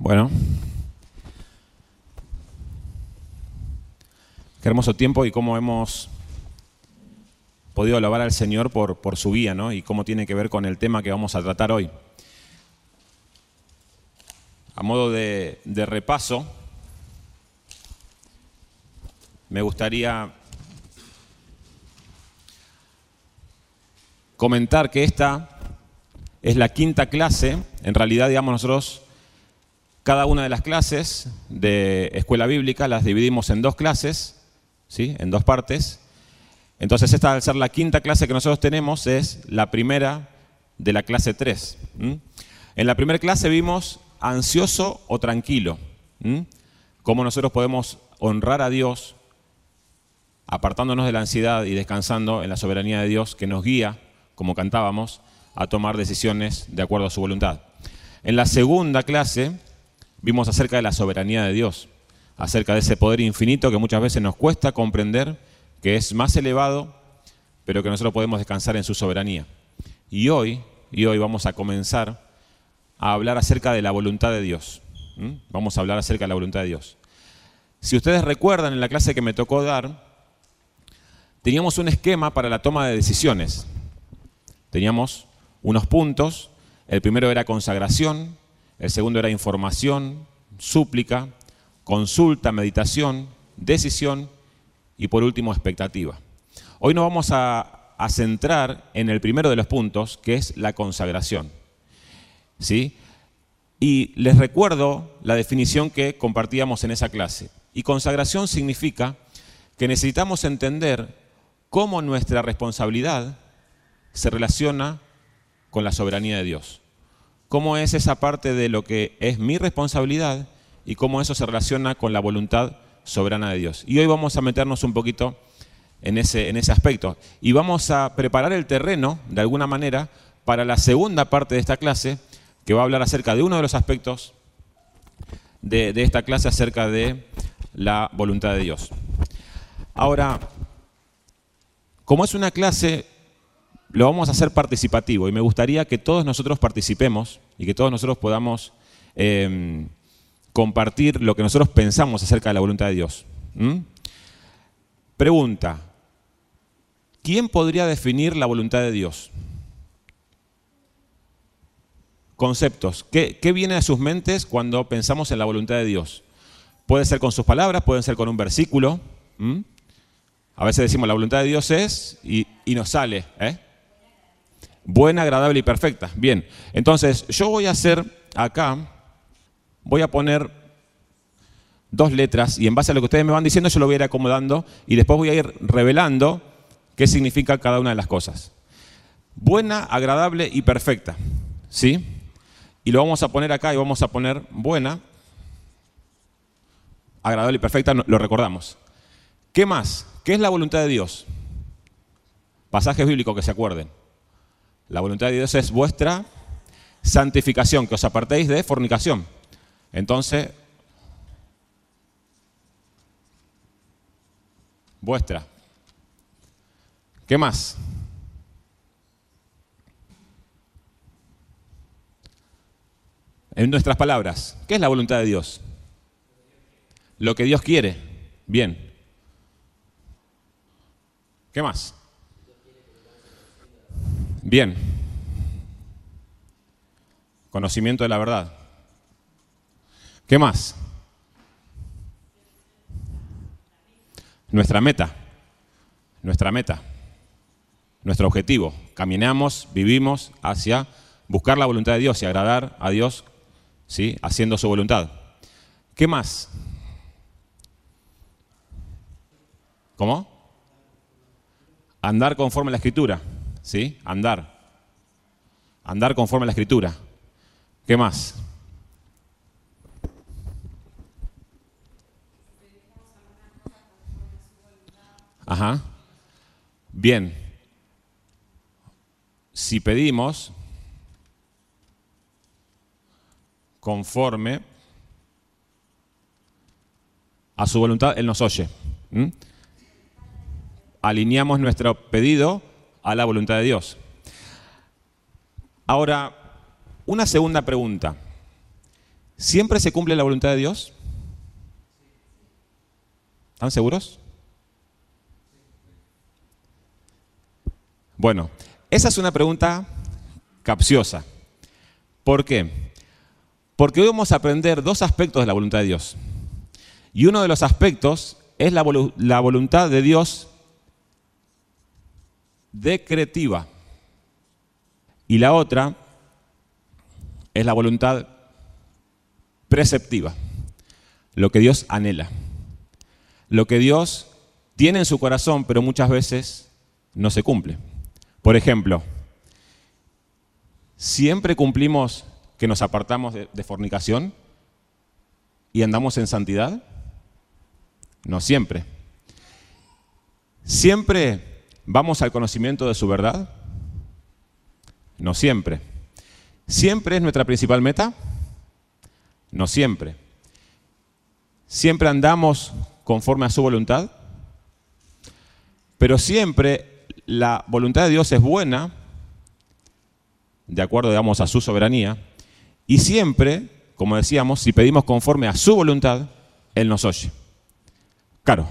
Bueno. Qué hermoso tiempo y cómo hemos podido alabar al Señor por, por su guía, ¿no? Y cómo tiene que ver con el tema que vamos a tratar hoy. A modo de, de repaso, me gustaría comentar que esta es la quinta clase. En realidad, digamos, nosotros cada una de las clases de escuela bíblica las dividimos en dos clases, ¿sí? en dos partes. Entonces, esta al ser la quinta clase que nosotros tenemos es la primera de la clase 3. En la primera clase vimos ansioso o tranquilo. Cómo nosotros podemos honrar a Dios apartándonos de la ansiedad y descansando en la soberanía de Dios que nos guía, como cantábamos, a tomar decisiones de acuerdo a su voluntad. En la segunda clase vimos acerca de la soberanía de Dios, acerca de ese poder infinito que muchas veces nos cuesta comprender, que es más elevado, pero que nosotros podemos descansar en su soberanía. Y hoy, y hoy vamos a comenzar a hablar acerca de la voluntad de Dios. Vamos a hablar acerca de la voluntad de Dios. Si ustedes recuerdan en la clase que me tocó dar, teníamos un esquema para la toma de decisiones. Teníamos unos puntos. El primero era consagración, el segundo era información, súplica, consulta, meditación, decisión y por último expectativa. Hoy nos vamos a, centrar en el primero de los puntos, que es la consagración. ¿Sí? Y les recuerdo la definición que compartíamos en esa clase. Y consagración significa que necesitamos entender cómo nuestra responsabilidad se relaciona con la soberanía de Dios. ¿Cómo es esa parte de lo que es mi responsabilidad y cómo eso se relaciona con la voluntad soberana de Dios? Y hoy vamos a meternos un poquito en ese, en ese aspecto y vamos a preparar el terreno, de alguna manera, para la segunda parte de esta clase, que va a hablar acerca de uno de los aspectos de, de esta clase, acerca de la voluntad de Dios. Ahora, como es una clase lo vamos a hacer participativo y me gustaría que todos nosotros participemos y que todos nosotros podamos em, compartir lo que nosotros pensamos acerca de la voluntad de Dios. Pregunta, ¿quién podría definir la voluntad de Dios? Conceptos, ¿qué, viene a sus mentes cuando pensamos en la voluntad de Dios? Puede ser con sus palabras, puede ser con un versículo. A veces decimos la voluntad de Dios es y, y nos sale. ¿eh? Buena, agradable y perfecta. Bien, entonces yo voy a hacer acá, voy a poner dos letras y en base a lo que ustedes me van diciendo yo lo voy a ir acomodando y después voy a ir revelando qué significa cada una de las cosas. Buena, agradable y perfecta. ¿Sí? Y lo vamos a poner acá y vamos a poner buena, agradable y perfecta, lo recordamos. ¿Qué más? ¿Qué es la voluntad de Dios? Pasajes bíblicos que se acuerden. La voluntad de Dios es vuestra santificación, que os apartéis de fornicación. Entonces, vuestra. ¿Qué más? En nuestras palabras, ¿qué es la voluntad de Dios? Lo que Dios quiere. Bien. ¿Qué más? Bien. Conocimiento de la verdad. ¿Qué más? Nuestra meta. Nuestra meta. Nuestro objetivo. Caminamos, vivimos hacia buscar la voluntad de Dios y agradar a Dios, ¿sí? haciendo su voluntad. ¿Qué más? ¿Cómo? Andar conforme a la escritura. ¿Sí? Andar. Andar conforme a la escritura. ¿Qué más? Ajá. Bien. Si pedimos conforme a su voluntad, Él nos oye. Alineamos nuestro pedido a la voluntad de Dios. Ahora, una segunda pregunta. ¿Siempre se cumple la voluntad de Dios? ¿Están seguros? Bueno, esa es una pregunta capciosa. ¿Por qué? Porque hoy vamos a aprender dos aspectos de la voluntad de Dios. Y uno de los aspectos es la, la voluntad de Dios decretiva. Y la otra es la voluntad preceptiva, lo que Dios anhela, lo que Dios tiene en su corazón, pero muchas veces no se cumple. Por ejemplo, siempre cumplimos que nos apartamos de, fornicación y andamos en santidad. No siempre. Siempre vamos al conocimiento de su verdad. No siempre. ¿Siempre es nuestra principal meta? No siempre. ¿Siempre andamos conforme a su voluntad? Pero siempre la voluntad de Dios es buena, de acuerdo, digamos, a su soberanía, y siempre, como decíamos, si pedimos conforme a su voluntad, Él nos oye. Claro.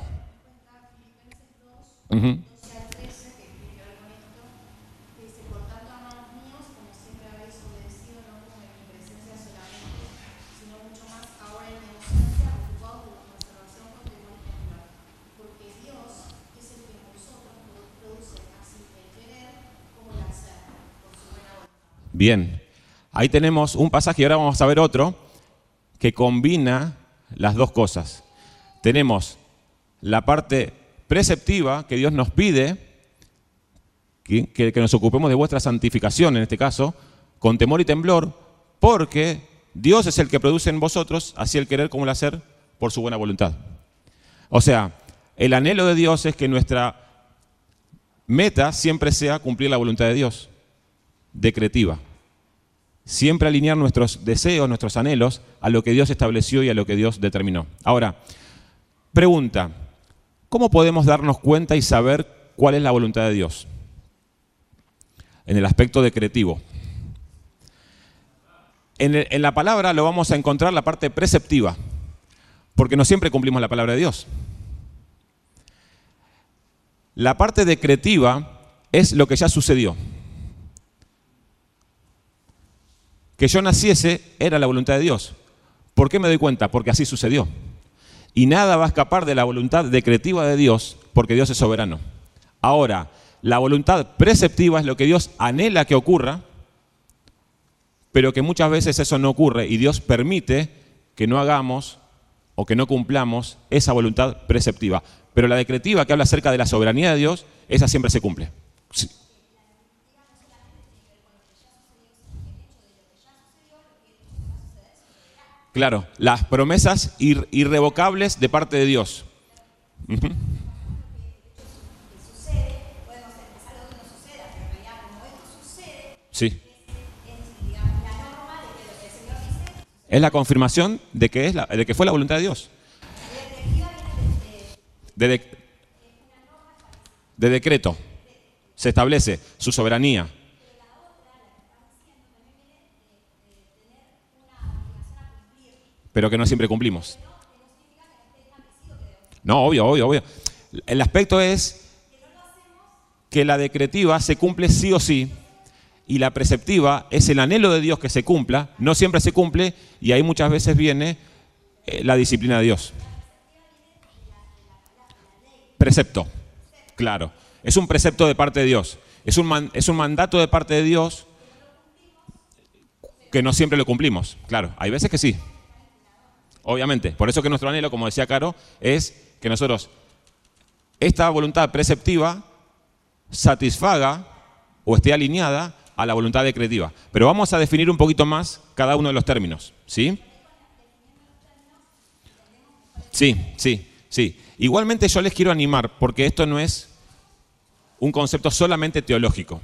Bien, ahí tenemos un pasaje y ahora vamos a ver otro que combina las dos cosas. Tenemos la parte preceptiva que Dios nos pide, que, que, nos ocupemos de vuestra santificación en este caso, con temor y temblor, porque Dios es el que produce en vosotros así el querer como el hacer por su buena voluntad. O sea, el anhelo de Dios es que nuestra meta siempre sea cumplir la voluntad de Dios, decretiva. Siempre alinear nuestros deseos, nuestros anhelos a lo que Dios estableció y a lo que Dios determinó. Ahora, pregunta, ¿cómo podemos darnos cuenta y saber cuál es la voluntad de Dios? En el aspecto decretivo. En, la palabra lo vamos a encontrar la parte preceptiva, porque no siempre cumplimos la palabra de Dios. La parte decretiva es lo que ya sucedió. Que yo naciese era la voluntad de Dios. ¿Por qué me doy cuenta? Porque así sucedió. Y nada va a escapar de la voluntad decretiva de Dios porque Dios es soberano. Ahora, la voluntad preceptiva es lo que Dios anhela que ocurra, pero que muchas veces eso no ocurre y Dios permite que no hagamos o que no cumplamos esa voluntad preceptiva. Pero la decretiva que habla acerca de la soberanía de Dios, esa siempre se cumple. Claro, las promesas irrevocables de parte de Dios. Sí. Es la confirmación de que, es de que fue la voluntad de Dios. De decreto. Se establece su soberanía. Pero que no siempre cumplimos. No, obvio, obvio, obvio. El aspecto es que la decretiva se cumple sí o sí y la preceptiva es el anhelo de Dios que se cumpla, no siempre se cumple y ahí muchas veces viene eh, la disciplina de Dios. Precepto, claro. Es un precepto de parte de Dios. Es un, man, es un mandato de parte de Dios que no siempre lo cumplimos. Claro, hay veces que sí. Obviamente. Por eso que nuestro anhelo, como decía Caro, es que nosotros esta voluntad preceptiva satisfaga o esté alineada a la voluntad decretiva. Pero vamos a definir un poquito más cada uno de los términos, ¿sí? Sí, sí, sí. Igualmente yo les quiero animar porque esto no es un concepto solamente teológico.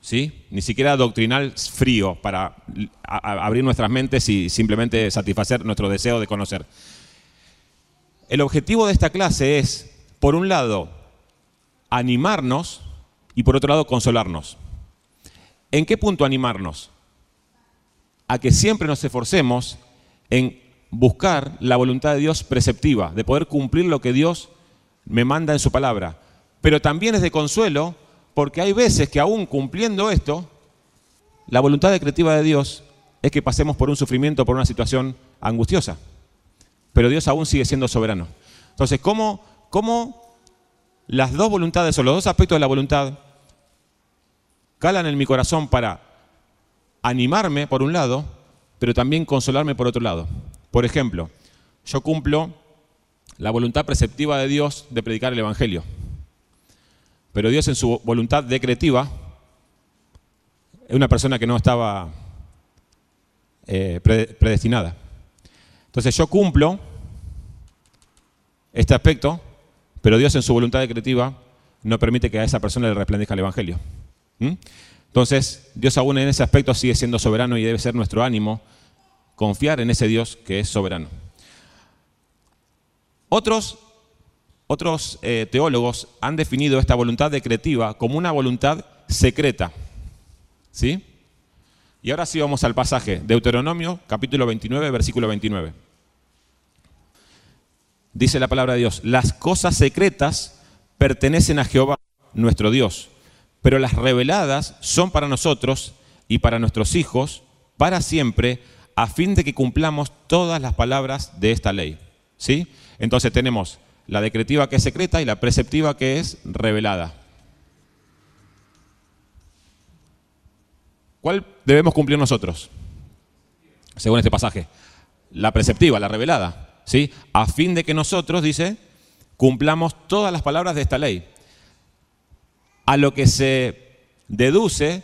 ¿Sí? Ni siquiera doctrinal frío para abrir nuestras mentes y simplemente satisfacer nuestro deseo de conocer. El objetivo de esta clase es, por un lado, animarnos y por otro lado, consolarnos. ¿En qué punto animarnos? A que siempre nos esforcemos en buscar la voluntad de Dios preceptiva, de poder cumplir lo que Dios me manda en su palabra. Pero también es de consuelo porque hay veces que aún cumpliendo esto, la voluntad decretiva de Dios es que pasemos por un sufrimiento, por una situación angustiosa. Pero Dios aún sigue siendo soberano. Entonces, ¿cómo, cómo las dos voluntades o los dos aspectos de la voluntad calan en mi corazón para animarme por un lado, pero también consolarme por otro lado? Por ejemplo, yo cumplo la voluntad preceptiva de Dios de predicar el Evangelio. Pero Dios en su voluntad decretiva es una persona que no estaba eh, predestinada. Entonces yo cumplo este aspecto, pero Dios en su voluntad decretiva no permite que a esa persona le resplandezca el Evangelio. ¿Mm? Entonces, Dios aún en ese aspecto sigue siendo soberano y debe ser nuestro ánimo confiar en ese Dios que es soberano. Otros, otros eh, teólogos han definido esta voluntad decretiva como una voluntad secreta. ¿Sí? Y ahora sí vamos al pasaje, Deuteronomio capítulo 29, versículo 29. Dice la palabra de Dios, las cosas secretas pertenecen a Jehová, nuestro Dios, pero las reveladas son para nosotros y para nuestros hijos, para siempre, a fin de que cumplamos todas las palabras de esta ley. ¿Sí? Entonces tenemos la decretiva que es secreta y la preceptiva que es revelada. ¿Cuál debemos cumplir nosotros? Según este pasaje. La preceptiva, la revelada. ¿sí? A fin de que nosotros, dice, cumplamos todas las palabras de esta ley. A lo que se deduce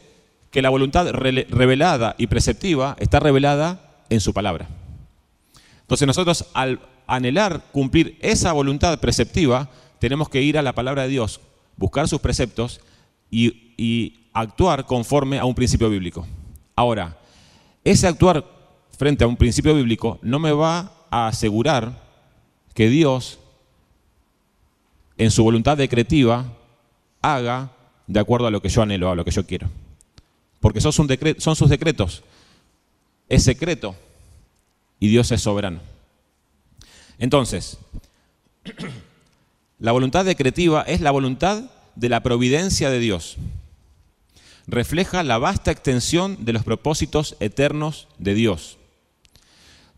que la voluntad revelada y preceptiva está revelada en su palabra. Entonces nosotros al anhelar cumplir esa voluntad preceptiva, tenemos que ir a la palabra de Dios, buscar sus preceptos y, y actuar conforme a un principio bíblico. Ahora, ese actuar frente a un principio bíblico no me va a asegurar que Dios, en su voluntad decretiva, haga de acuerdo a lo que yo anhelo, a lo que yo quiero. Porque son, son sus decretos. Es secreto y Dios es soberano. Entonces, la voluntad decretiva es la voluntad de la providencia de Dios. Refleja la vasta extensión de los propósitos eternos de Dios.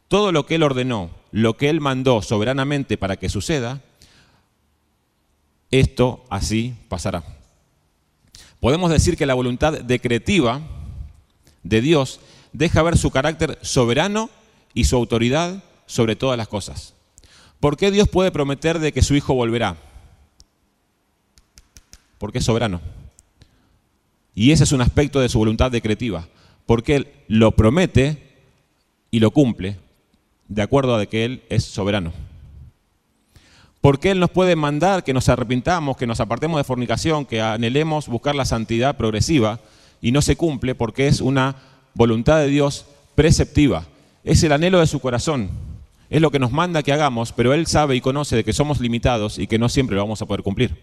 Todo lo que Él ordenó, lo que Él mandó soberanamente para que suceda, esto así pasará. Podemos decir que la voluntad decretiva de Dios deja ver su carácter soberano y su autoridad sobre todas las cosas. ¿Por qué Dios puede prometer de que su Hijo volverá? Porque es soberano. Y ese es un aspecto de su voluntad decretiva. Porque Él lo promete y lo cumple de acuerdo a que Él es soberano. Porque Él nos puede mandar que nos arrepintamos, que nos apartemos de fornicación, que anhelemos buscar la santidad progresiva y no se cumple porque es una voluntad de Dios preceptiva. Es el anhelo de su corazón. Es lo que nos manda que hagamos, pero Él sabe y conoce de que somos limitados y que no siempre lo vamos a poder cumplir.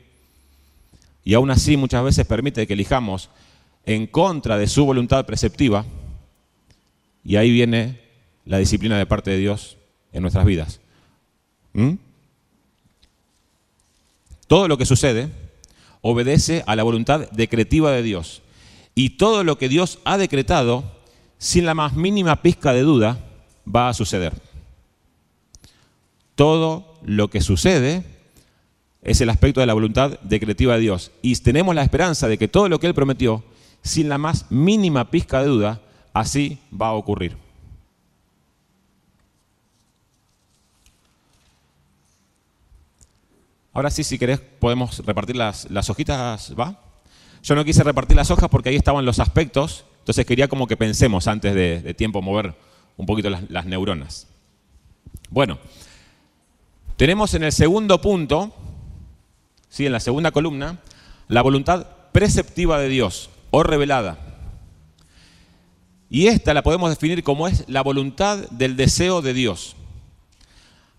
Y aún así muchas veces permite que elijamos en contra de su voluntad preceptiva y ahí viene la disciplina de parte de Dios en nuestras vidas. ¿Mm? Todo lo que sucede obedece a la voluntad decretiva de Dios. Y todo lo que Dios ha decretado, sin la más mínima pizca de duda, va a suceder. Todo lo que sucede es el aspecto de la voluntad decretiva de Dios. Y tenemos la esperanza de que todo lo que Él prometió, sin la más mínima pizca de duda, así va a ocurrir. Ahora sí, si querés, podemos repartir las, hojitas, ¿va? Yo no quise repartir las hojas porque ahí estaban los aspectos, entonces quería como que pensemos antes de, tiempo mover un poquito las, neuronas. Bueno, tenemos en el segundo punto, ¿sí? en la segunda columna, la voluntad preceptiva de Dios o revelada. Y esta la podemos definir como es la voluntad del deseo de Dios.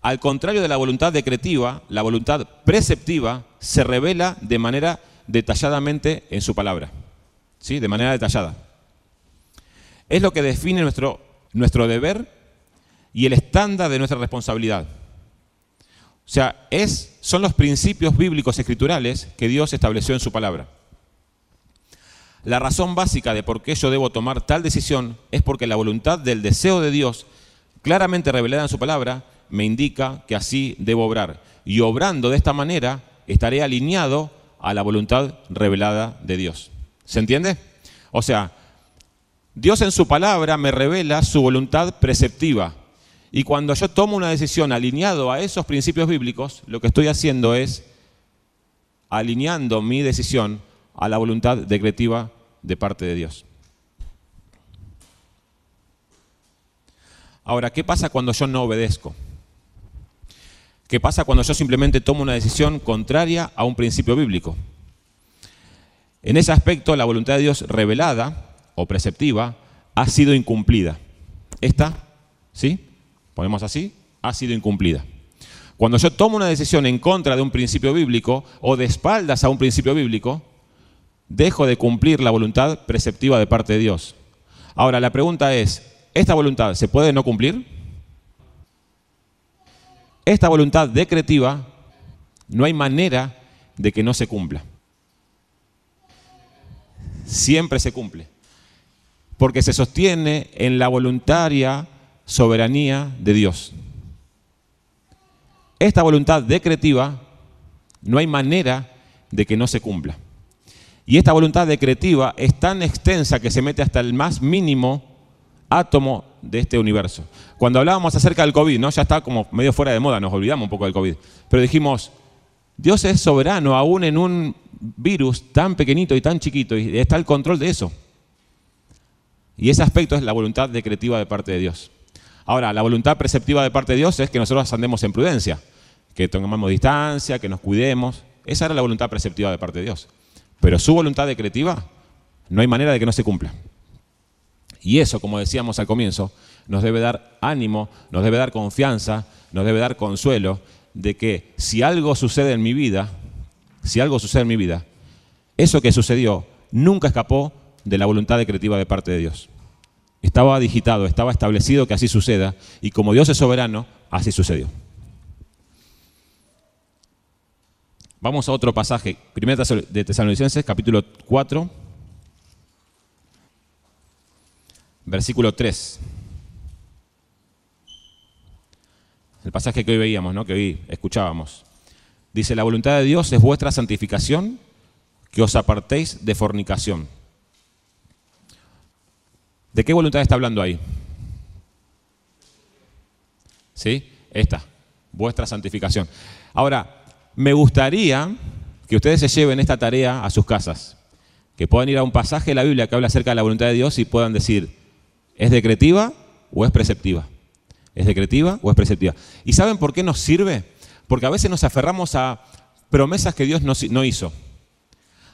Al contrario de la voluntad decretiva, la voluntad preceptiva se revela de manera detalladamente en su palabra. ¿Sí? De manera detallada. Es lo que define nuestro, nuestro deber y el estándar de nuestra responsabilidad. O sea, es, son los principios bíblicos escriturales que Dios estableció en su palabra. La razón básica de por qué yo debo tomar tal decisión es porque la voluntad del deseo de Dios, claramente revelada en su palabra, me indica que así debo obrar. Y obrando de esta manera, estaré alineado a la voluntad revelada de Dios. ¿Se entiende? O sea, Dios en su palabra me revela su voluntad preceptiva. Y cuando yo tomo una decisión alineado a esos principios bíblicos, lo que estoy haciendo es alineando mi decisión a la voluntad decretiva de parte de Dios. Ahora, ¿qué pasa cuando yo no obedezco? ¿Qué pasa cuando yo simplemente tomo una decisión contraria a un principio bíblico? En ese aspecto, la voluntad de Dios revelada o preceptiva ha sido incumplida. Esta, ¿sí? Ponemos así, ha sido incumplida. Cuando yo tomo una decisión en contra de un principio bíblico o de espaldas a un principio bíblico, dejo de cumplir la voluntad preceptiva de parte de Dios. Ahora, la pregunta es, ¿esta voluntad se puede no cumplir? Esta voluntad decretiva no hay manera de que no se cumpla. Siempre se cumple. Porque se sostiene en la voluntaria soberanía de Dios. Esta voluntad decretiva no hay manera de que no se cumpla. Y esta voluntad decretiva es tan extensa que se mete hasta el más mínimo átomo de este universo. Cuando hablábamos acerca del COVID, ¿no? ya está como medio fuera de moda, nos olvidamos un poco del COVID, pero dijimos, Dios es soberano aún en un virus tan pequeñito y tan chiquito y está el control de eso. Y ese aspecto es la voluntad decretiva de parte de Dios. Ahora, la voluntad preceptiva de parte de Dios es que nosotros andemos en prudencia, que tomemos distancia, que nos cuidemos. Esa era la voluntad preceptiva de parte de Dios. Pero su voluntad decretiva, no hay manera de que no se cumpla. Y eso, como decíamos al comienzo, nos debe dar ánimo, nos debe dar confianza, nos debe dar consuelo de que si algo sucede en mi vida, si algo sucede en mi vida, eso que sucedió nunca escapó de la voluntad decretiva de parte de Dios. Estaba digitado, estaba establecido que así suceda, y como Dios es soberano, así sucedió. Vamos a otro pasaje, 1 de Tesalonicenses, capítulo 4, versículo 3. El pasaje que hoy veíamos, ¿no? que hoy escuchábamos. Dice, la voluntad de Dios es vuestra santificación, que os apartéis de fornicación. ¿De qué voluntad está hablando ahí? ¿Sí? Esta, vuestra santificación. Ahora, me gustaría que ustedes se lleven esta tarea a sus casas, que puedan ir a un pasaje de la Biblia que habla acerca de la voluntad de Dios y puedan decir, ¿es decretiva o es preceptiva? ¿Es decretiva o es preceptiva? ¿Y saben por qué nos sirve? Porque a veces nos aferramos a promesas que Dios no hizo,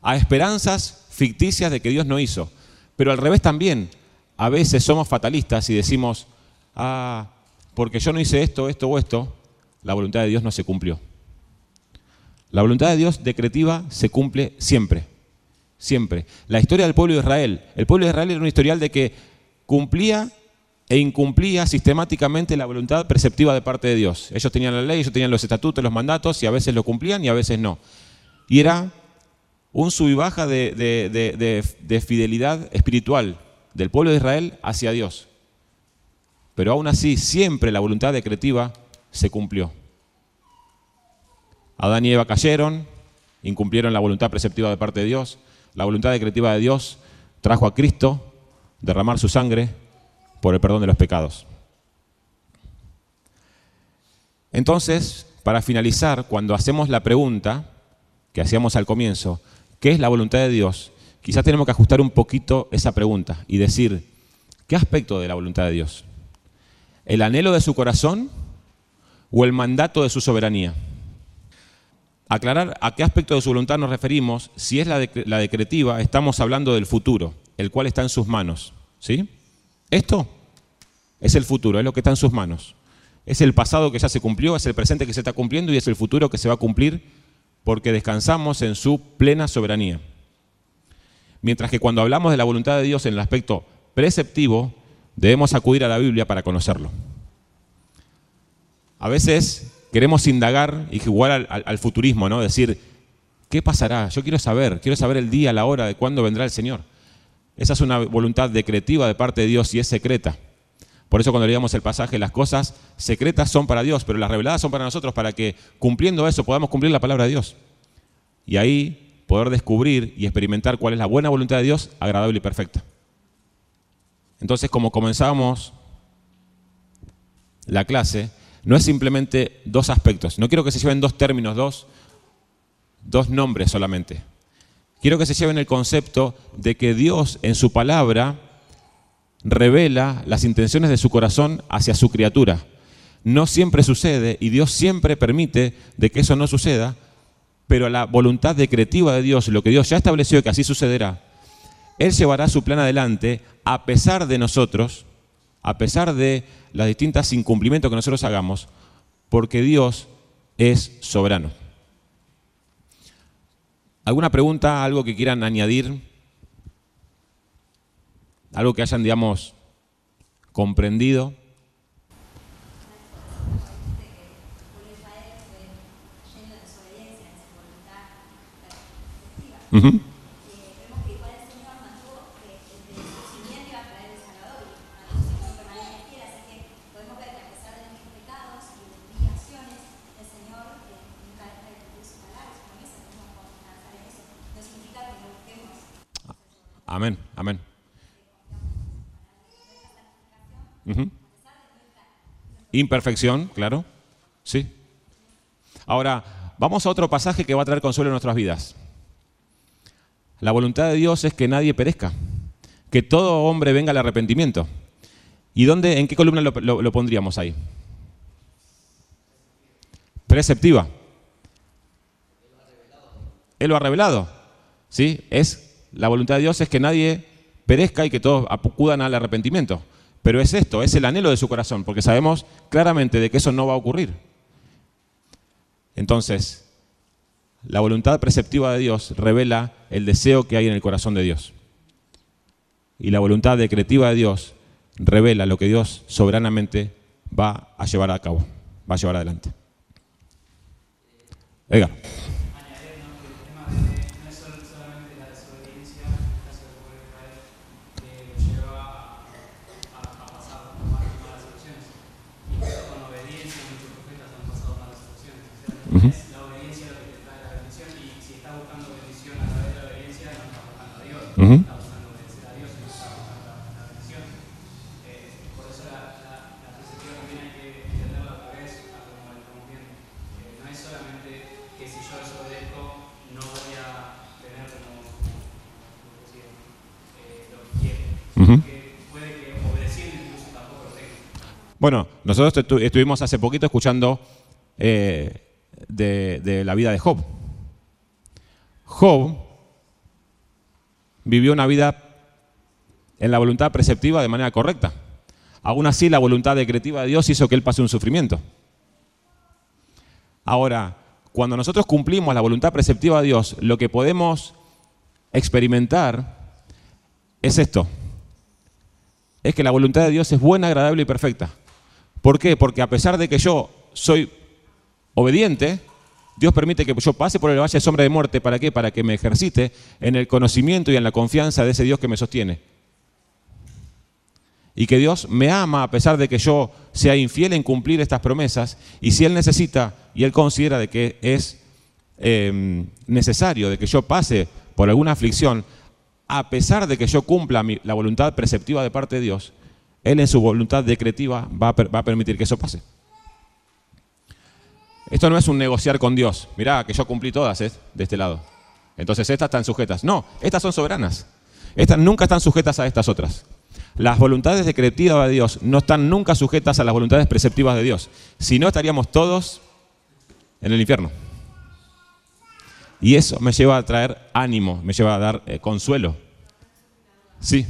a esperanzas ficticias de que Dios no hizo, pero al revés también. A veces somos fatalistas y decimos, ah, porque yo no hice esto, esto o esto, la voluntad de Dios no se cumplió. La voluntad de Dios decretiva se cumple siempre, siempre. La historia del pueblo de Israel, el pueblo de Israel era un historial de que cumplía e incumplía sistemáticamente la voluntad preceptiva de parte de Dios. Ellos tenían la ley, ellos tenían los estatutos, los mandatos, y a veces lo cumplían y a veces no. Y era un sub y baja de, de fidelidad espiritual del pueblo de Israel hacia Dios. Pero aún así, siempre la voluntad decretiva se cumplió. Adán y Eva cayeron, incumplieron la voluntad preceptiva de parte de Dios. La voluntad decretiva de Dios trajo a Cristo derramar su sangre por el perdón de los pecados. Entonces, para finalizar, cuando hacemos la pregunta que hacíamos al comienzo, ¿qué es la voluntad de Dios? Quizás tenemos que ajustar un poquito esa pregunta y decir, ¿qué aspecto de la voluntad de Dios? ¿El anhelo de su corazón o el mandato de su soberanía? aclarar a qué aspecto de su voluntad nos referimos. Si es la, la decretiva, estamos hablando del futuro, el cual está en sus manos. ¿Sí? Esto es el futuro, es lo que está en sus manos. Es el pasado que ya se cumplió, es el presente que se está cumpliendo y es el futuro que se va a cumplir porque descansamos en su plena soberanía. Mientras que cuando hablamos de la voluntad de Dios en el aspecto preceptivo, debemos acudir a la Biblia para conocerlo. A veces queremos indagar y jugar al, al, futurismo, ¿no? Decir, ¿qué pasará? Yo quiero saber, quiero saber el día, la hora de cuándo vendrá el Señor. Esa es una voluntad decretiva de parte de Dios y es secreta. Por eso cuando leíamos el pasaje, las cosas secretas son para Dios, pero las reveladas son para nosotros, para que cumpliendo eso podamos cumplir la palabra de Dios. Y ahí poder descubrir y experimentar cuál es la buena voluntad de Dios, agradable y perfecta. Entonces, como comenzamos la clase, no es simplemente dos aspectos. No quiero que se lleven dos términos, dos, dos nombres solamente. Quiero que se lleven el concepto de que Dios en su palabra revela las intenciones de su corazón hacia su criatura. No siempre sucede y Dios siempre permite de que eso no suceda, pero la voluntad decretiva de Dios, lo que Dios ya estableció que así sucederá, Él llevará su plan adelante a pesar de nosotros, a pesar de las distintas incumplimientos que nosotros hagamos, porque Dios es soberano. ¿Alguna pregunta, algo que quieran añadir? Algo que hayan, digamos, comprendido. Uh Amén, amén. Imperfección, claro. Sí. Ahora, vamos a otro pasaje que va a traer consuelo en nuestras vidas. La voluntad de Dios es que nadie perezca, que todo hombre venga al arrepentimiento. ¿Y dónde, en qué columna lo, pondríamos ahí? Preceptiva. Él lo ha revelado. ¿Sí? Es la voluntad de Dios es que nadie perezca y que todos acudan al arrepentimiento. Pero es esto, es el anhelo de su corazón, porque sabemos claramente de que eso no va a ocurrir. Entonces, la voluntad preceptiva de Dios revela el deseo que hay en el corazón de Dios. Y la voluntad decretiva de Dios revela lo que Dios soberanamente va a llevar a cabo, va a llevar adelante. Venga. La obediencia es lo que te trae la bendición y si está buscando bendición a través de la obediencia no está lo tenga. Bueno, nosotros estuvimos hace poquito escuchando eh, de, la vida de Job. Job vivió una vida en la voluntad preceptiva de manera correcta. Aún así, la voluntad decretiva de Dios hizo que él pase un sufrimiento. Ahora, cuando nosotros cumplimos la voluntad preceptiva de Dios, lo que podemos experimentar es esto. Es que la voluntad de Dios es buena, agradable y perfecta. ¿Por qué? Porque a pesar de que yo soy obediente, Dios permite que yo pase por el valle de sombra de muerte. ¿Para qué? Para que me ejercite en el conocimiento y en la confianza de ese Dios que me sostiene. Y que Dios me ama a pesar de que yo sea infiel en cumplir estas promesas. Y si Él necesita y Él considera de que es em, necesario de que yo pase por alguna aflicción, a pesar de que yo cumpla la voluntad preceptiva de parte de Dios, Él en su voluntad decretiva va a permitir que eso pase. Esto no es un negociar con Dios. Mirá, que yo cumplí todas ¿eh? de este lado. Entonces estas están sujetas. No, estas son soberanas. Estas nunca están sujetas a estas otras. Las voluntades decretivas de Dios no están nunca sujetas a las voluntades preceptivas de Dios. Si no, estaríamos todos en el infierno. Y eso me lleva a traer ánimo, me lleva a dar eh, consuelo. Sí.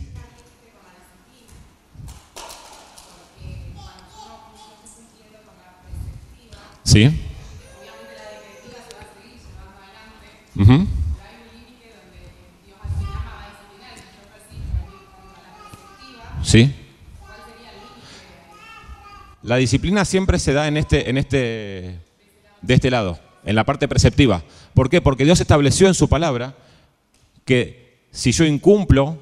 Sí. Sí. La disciplina siempre se da en este, en este, de este lado, en la parte preceptiva. ¿Por qué? Porque Dios estableció en su palabra que si yo incumplo,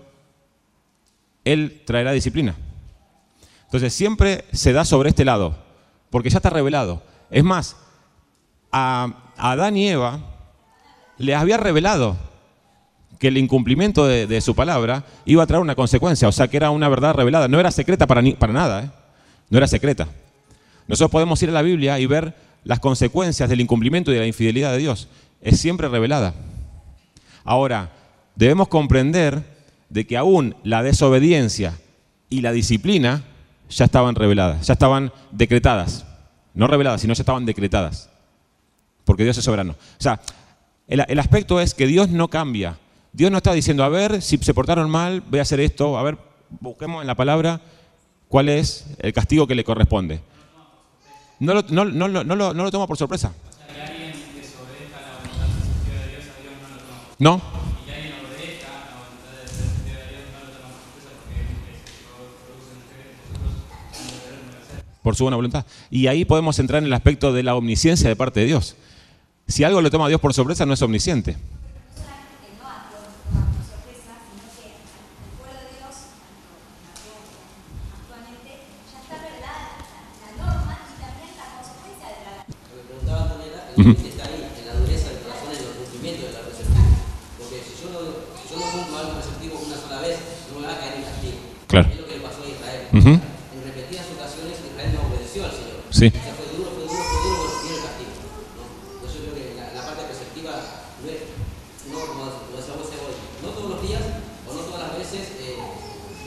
Él traerá disciplina. Entonces siempre se da sobre este lado, porque ya está revelado. Es más, a Adán y Eva les había revelado que el incumplimiento de, su palabra iba a traer una consecuencia, o sea que era una verdad revelada, no era secreta para, para nada, ¿eh? no era secreta. Nosotros podemos ir a la Biblia y ver las consecuencias del incumplimiento y de la infidelidad de Dios, es siempre revelada. Ahora, debemos comprender de que aún la desobediencia y la disciplina ya estaban reveladas, ya estaban decretadas, no reveladas, sino ya estaban decretadas, porque Dios es soberano. O sea, el aspecto es que Dios no cambia, Dios no está diciendo, a ver, si se portaron mal, voy a hacer esto, a ver, busquemos en la palabra cuál es el castigo que le corresponde. No lo, no, no, no, lo, no lo toma por sorpresa. No. Por su buena voluntad. Y ahí podemos entrar en el aspecto de la omnisciencia de parte de Dios. Si algo lo toma Dios por sorpresa, no es omnisciente. que está ahí, en la dureza del corazón, en el cumplimiento de la. Porque si yo no, si yo no cumplo algo receptivo una sola vez, no me va a caer en castigo. Claro. Es lo que le pasó a Israel. Uh -huh. En repetidas ocasiones Israel no obedeció al Señor. Sí. O sea, fue duro, fue duro, fue duro, pero tiene el castigo. ¿no? Entonces yo creo que la, la parte preceptiva no es, no, como, como decíamos hoy, no todos los días o no todas las veces eh,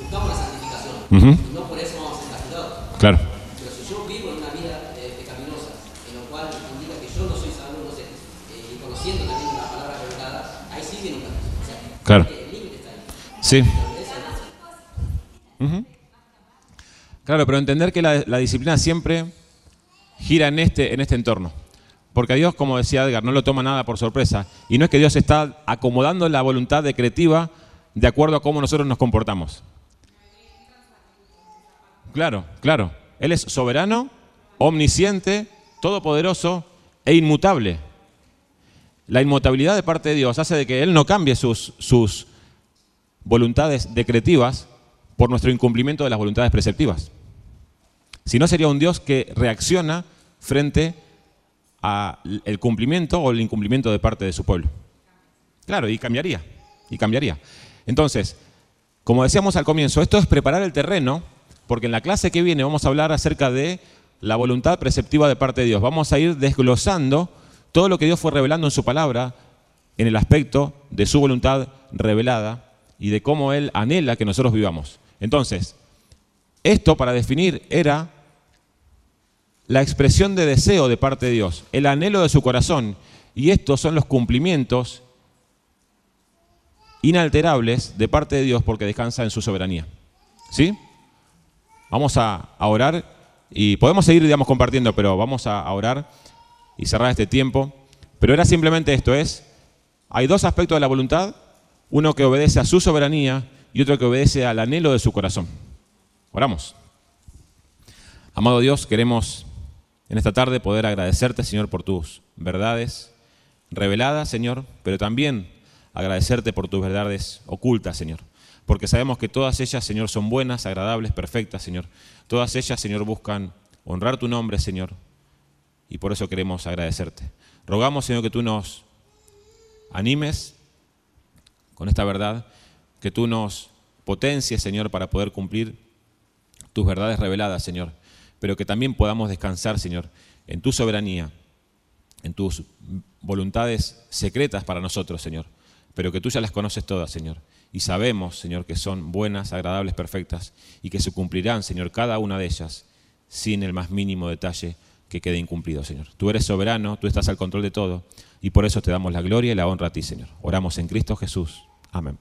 buscamos la santificación. Uh -huh. Y no por eso vamos a ser castigados. Claro. Claro. Sí. Claro, pero entender que la, disciplina siempre gira en este, en este entorno. Porque a Dios, como decía Edgar, no lo toma nada por sorpresa. Y no es que Dios está acomodando la voluntad decretiva de acuerdo a cómo nosotros nos comportamos. Claro, claro. Él es soberano, omnisciente, todopoderoso e inmutable. La inmutabilidad de parte de Dios hace de que Él no cambie sus, sus voluntades decretivas por nuestro incumplimiento de las voluntades preceptivas. Si no, sería un Dios que reacciona frente al cumplimiento o el incumplimiento de parte de su pueblo. Claro, y cambiaría, y cambiaría. Entonces, como decíamos al comienzo, esto es preparar el terreno, porque en la clase que viene vamos a hablar acerca de la voluntad preceptiva de parte de Dios. Vamos a ir desglosando todo lo que Dios fue revelando en su palabra en el aspecto de su voluntad revelada y de cómo Él anhela que nosotros vivamos. Entonces, esto para definir era la expresión de deseo de parte de Dios, el anhelo de su corazón, y estos son los cumplimientos inalterables de parte de Dios porque descansa en su soberanía. ¿Sí? Vamos a, orar y podemos seguir, digamos, compartiendo, pero vamos a orar y cerrar este tiempo. Pero era simplemente esto, es, hay dos aspectos de la voluntad, uno que obedece a su soberanía y otro que obedece al anhelo de su corazón. Oramos. Amado Dios, queremos en esta tarde poder agradecerte, Señor, por tus verdades reveladas, Señor, pero también agradecerte por tus verdades ocultas, Señor. Porque sabemos que todas ellas, Señor, son buenas, agradables, perfectas, Señor. Todas ellas, Señor, buscan honrar tu nombre, Señor, y por eso queremos agradecerte. Rogamos, Señor, que tú nos animes con esta verdad, que tú nos potencies, Señor, para poder cumplir tus verdades reveladas, Señor, pero que también podamos descansar, Señor, en tu soberanía, en tus voluntades secretas para nosotros, Señor, pero que tú ya las conoces todas, Señor, y sabemos, Señor, que son buenas, agradables, perfectas, y que se cumplirán, Señor, cada una de ellas, sin el más mínimo detalle que quede incumplido, Señor. Tú eres soberano, tú estás al control de todo y por eso te damos la gloria y la honra a ti, Señor. Oramos en Cristo Jesús. Amén.